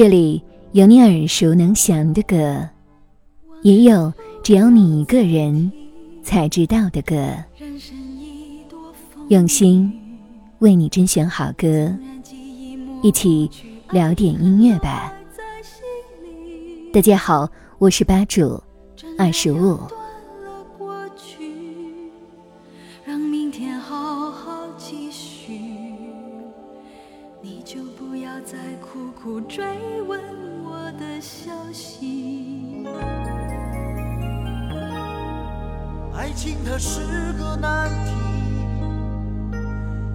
这里有你耳熟能详的歌，也有只有你一个人才知道的歌。用心为你甄选好歌，一起聊点音乐吧。大家好，我是吧主二十五。情它是个难题，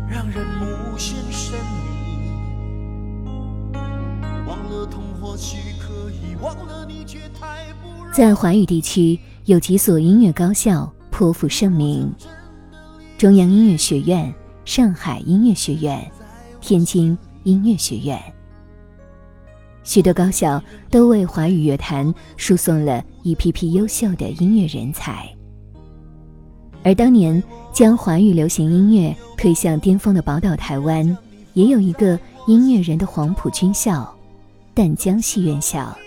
让人无限神秘。忘了痛或许可以，忘了你却太不在华语地区，有几所音乐高校颇负盛名：中央音乐学院、上海音乐学院、天津音乐学院。许多高校都为华语乐坛输送了一批批优秀的音乐人才，而当年将华语流行音乐推向巅峰的宝岛台湾，也有一个音乐人的黄埔军校——淡江戏院校。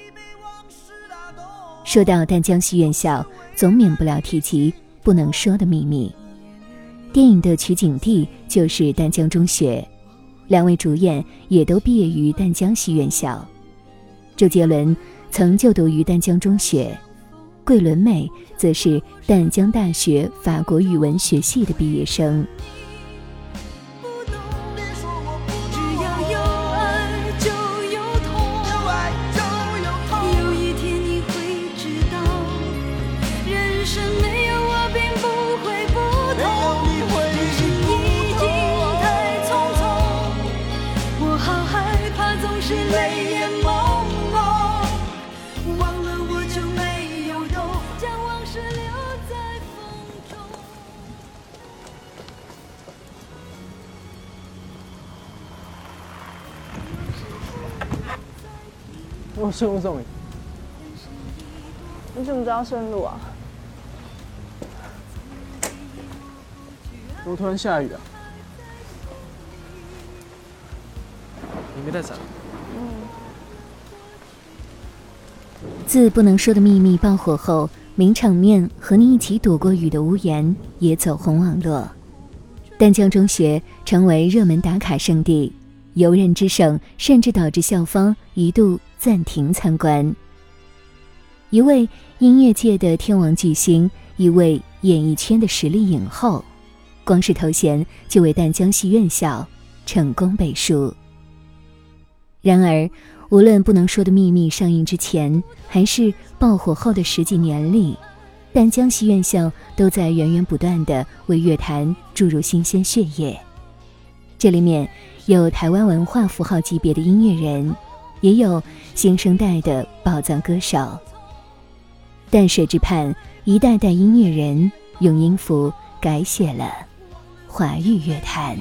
说到淡江戏院校，总免不了提及不能说的秘密。电影的取景地就是淡江中学，两位主演也都毕业于淡江戏院校。周杰伦曾就读于淡江中学，桂纶镁则是淡江大学法国语文学系的毕业生。顺路送你。你怎么知道顺路啊？怎么突然下雨啊？你没带伞？嗯。自《不能说的秘密》爆火后，名场面和你一起躲过雨的屋檐也走红网络，丹江中学成为热门打卡圣地。游人之盛，甚至导致校方一度暂停参观。一位音乐界的天王巨星，一位演艺圈的实力影后，光是头衔就为淡江戏院校成功背书。然而，无论不能说的秘密上映之前，还是爆火后的十几年里，淡江戏院校都在源源不断的为乐坛注入新鲜血液。这里面。有台湾文化符号级别的音乐人，也有新生代的宝藏歌手。淡水之畔，一代代音乐人用音符改写了华语乐坛。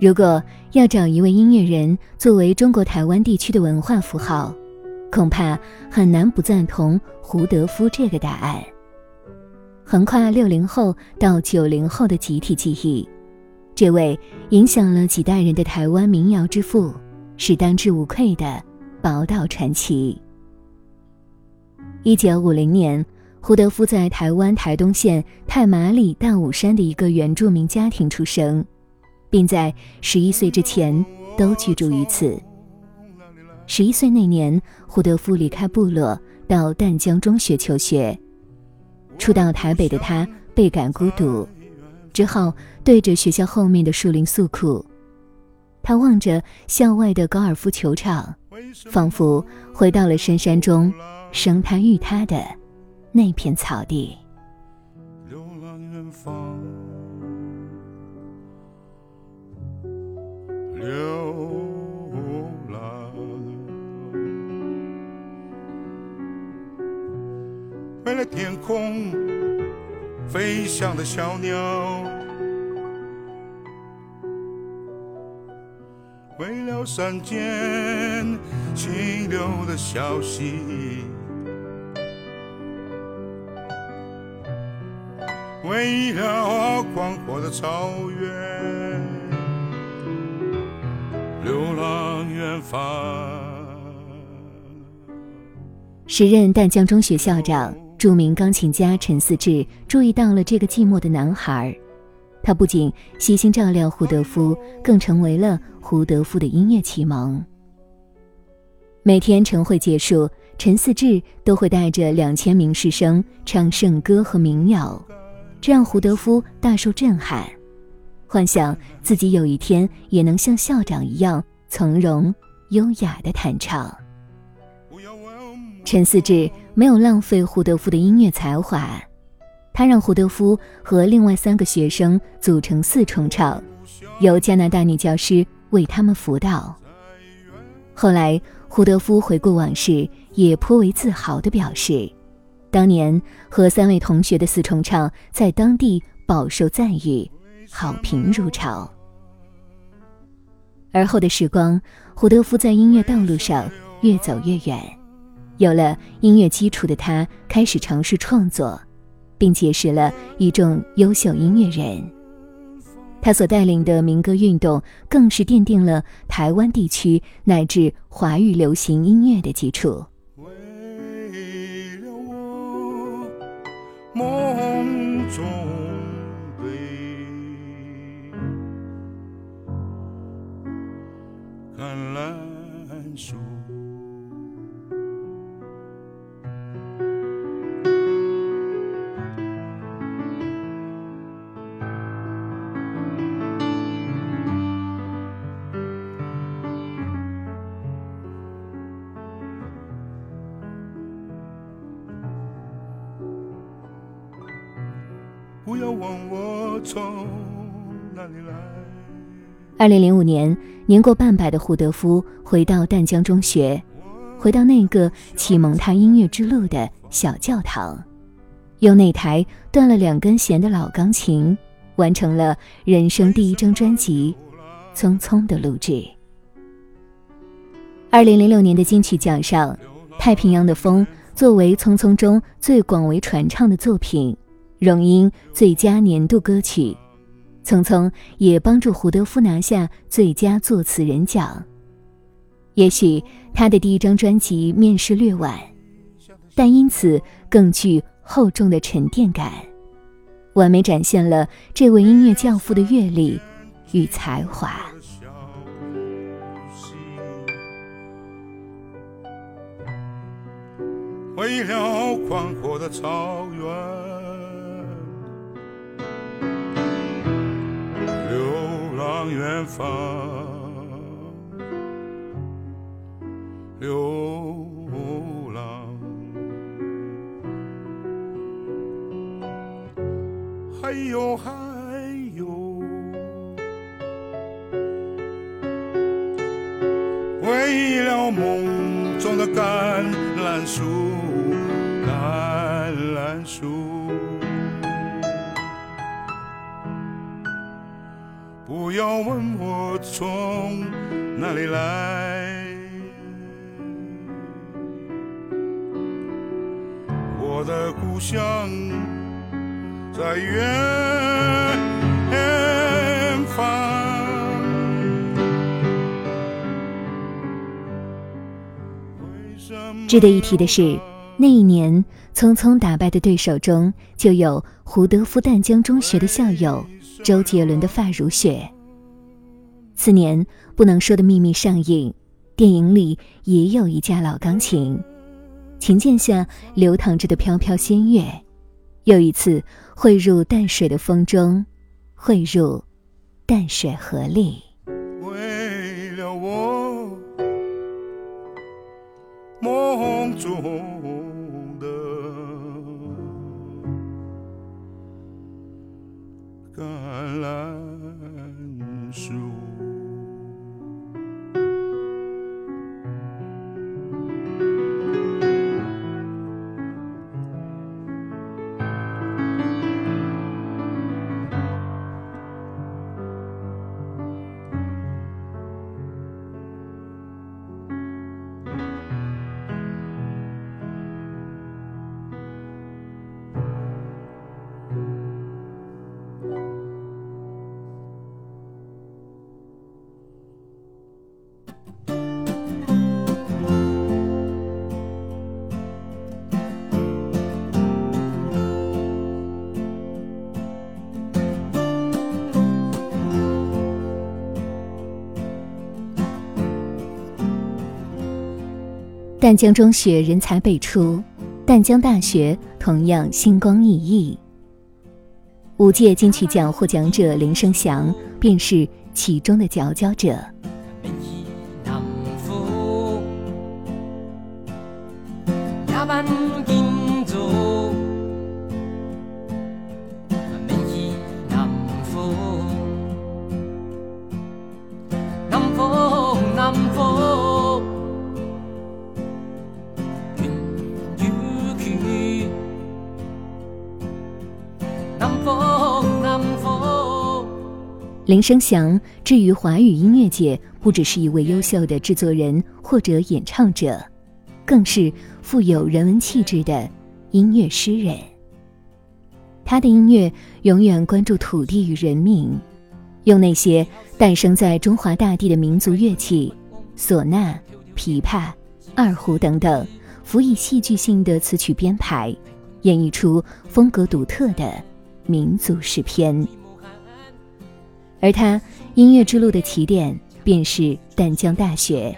如果要找一位音乐人作为中国台湾地区的文化符号，恐怕很难不赞同胡德夫这个答案。横跨六零后到九零后的集体记忆，这位影响了几代人的台湾民谣之父，是当之无愧的宝岛传奇。一九五零年，胡德夫在台湾台东县太麻里大武山的一个原住民家庭出生。并在十一岁之前都居住于此。十一岁那年，胡德夫离开部落，到淡江中学求学。初到台北的他倍感孤独，只好对着学校后面的树林诉苦。他望着校外的高尔夫球场，仿佛回到了深山中生他育他的那片草地。为了天空飞翔的小鸟。为了山间清流的小溪，为了广阔的草原，流浪远方。时任淡江中学校长、著名钢琴家陈思志注意到了这个寂寞的男孩。他不仅悉心照料胡德夫，更成为了胡德夫的音乐启蒙。每天晨会结束，陈思志都会带着两千名师生唱圣歌和民谣，这让胡德夫大受震撼，幻想自己有一天也能像校长一样从容优雅地弹唱。陈思志没有浪费胡德夫的音乐才华。他让胡德夫和另外三个学生组成四重唱，由加拿大女教师为他们辅导。后来，胡德夫回顾往事，也颇为自豪地表示，当年和三位同学的四重唱在当地饱受赞誉，好评如潮。而后的时光，胡德夫在音乐道路上越走越远，有了音乐基础的他，开始尝试创作。并结识了一众优秀音乐人，他所带领的民歌运动更是奠定了台湾地区乃至华语流行音乐的基础。为了我梦中橄榄树。问我从哪里来。二零零五年，年过半百的胡德夫回到淡江中学，回到那个启蒙他音乐之路的小教堂，用那台断了两根弦的老钢琴，完成了人生第一张专辑《匆匆》的录制。二零零六年的金曲奖上，《太平洋的风》作为《匆匆》中最广为传唱的作品。荣膺最佳年度歌曲，《匆匆》也帮助胡德夫拿下最佳作词人奖。也许他的第一张专辑面世略晚，但因此更具厚重的沉淀感，完美展现了这位音乐教父的阅历与才华。为了宽阔的草原。远方，流浪，还有还有，为了梦中的橄榄树，橄榄树。不要问我从哪里来，我的故乡在远方。值得一提的是，那一年匆匆打败的对手中，就有胡德夫淡江中学的校友。周杰伦的《发如雪》，次年，《不能说的秘密》上映，电影里也有一架老钢琴，琴键下流淌着的飘飘仙乐，又一次汇入淡水的风中，汇入淡水河里。为了我梦中的橄榄树。淡江中学人才辈出，淡江大学同样星光熠熠。五届金曲奖获奖者林生祥便是其中的佼佼者。林生祥至于华语音乐界，不只是一位优秀的制作人或者演唱者，更是富有人文气质的音乐诗人。他的音乐永远关注土地与人民，用那些诞生在中华大地的民族乐器——唢呐、琵琶、二胡等等，辅以戏剧性的词曲编排，演绎出风格独特的民族诗篇。而他音乐之路的起点，便是淡江大学，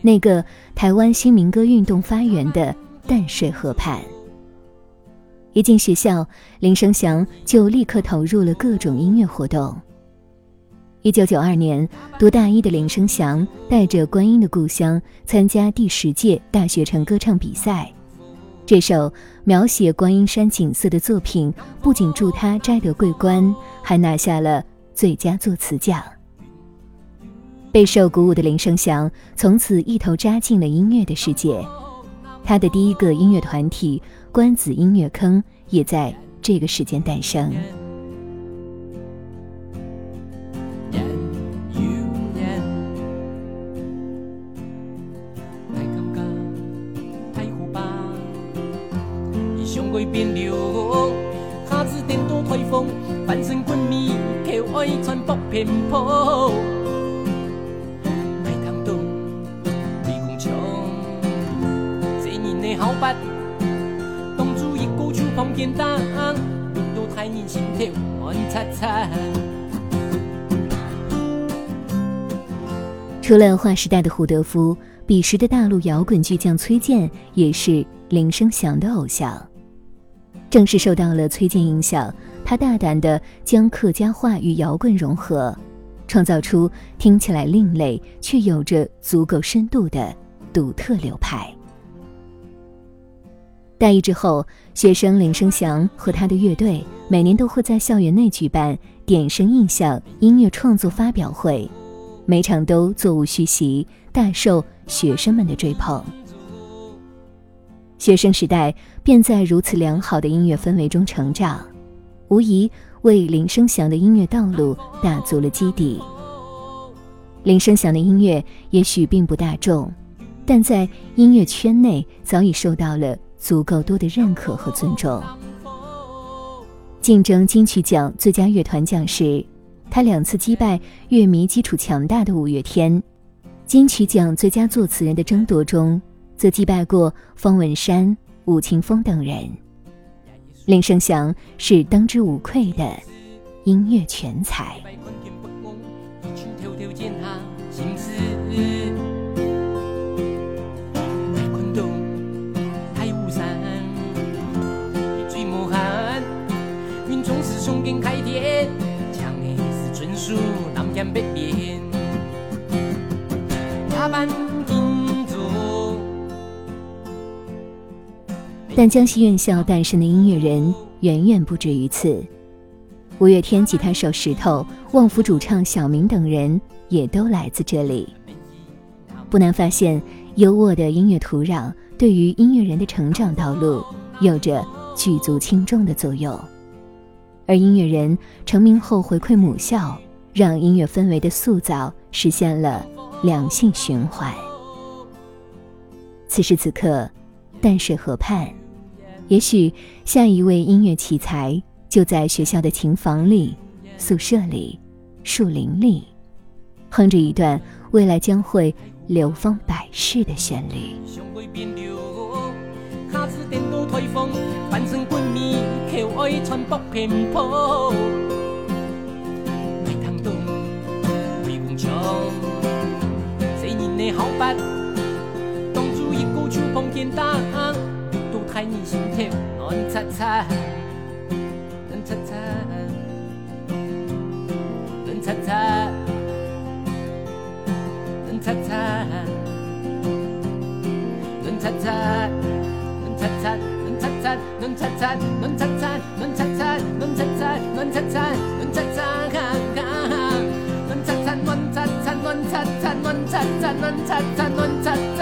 那个台湾新民歌运动发源的淡水河畔。一进学校，林生祥就立刻投入了各种音乐活动。一九九二年，读大一的林生祥带着观音的故乡参加第十届大学城歌唱比赛，这首描写观音山景色的作品，不仅助他摘得桂冠，还拿下了。最佳作词奖。备受鼓舞的林生祥从此一头扎进了音乐的世界，他的第一个音乐团体关子音乐坑也在这个时间诞生。偏颇，卖通东，离空枪，这人的好白，当初一个手捧便当，令到太人心跳乱擦擦。除了划时代的胡德夫，彼时的大陆摇滚巨匠崔健也是林生祥的偶像。正是受到了崔健影响。他大胆地将客家话与摇滚融合，创造出听起来另类却有着足够深度的独特流派。大一之后，学生林生祥和他的乐队每年都会在校园内举办“点声印象”音乐创作发表会，每场都座无虚席，大受学生们的追捧。学生时代便在如此良好的音乐氛围中成长。无疑为林生祥的音乐道路打足了基底。林生祥的音乐也许并不大众，但在音乐圈内早已受到了足够多的认可和尊重。竞争金曲奖最佳乐团奖时，他两次击败乐迷基础强大的五月天；金曲奖最佳作词人的争夺中，则击败过方文山、吴青峰等人。林生祥是当之无愧的音乐全才。但江西院校诞生的音乐人远远不止于此。五月天吉他手石头、旺福主唱小明等人也都来自这里。不难发现，优渥的音乐土壤对于音乐人的成长道路有着举足轻重的作用。而音乐人成名后回馈母校，让音乐氛围的塑造实现了良性循环。此时此刻，淡水河畔，也许下一位音乐奇才。就在学校的琴房里、宿舍里、树林里，哼着一段未来将会流芳百世的旋律。擦擦，能擦擦，能擦擦，能擦擦，能擦擦，能擦擦，能擦擦，能擦擦，能擦擦，能擦擦，能擦擦，能擦擦，哈哈，能擦擦，能擦擦，能擦擦，能擦擦，能擦擦，能擦擦。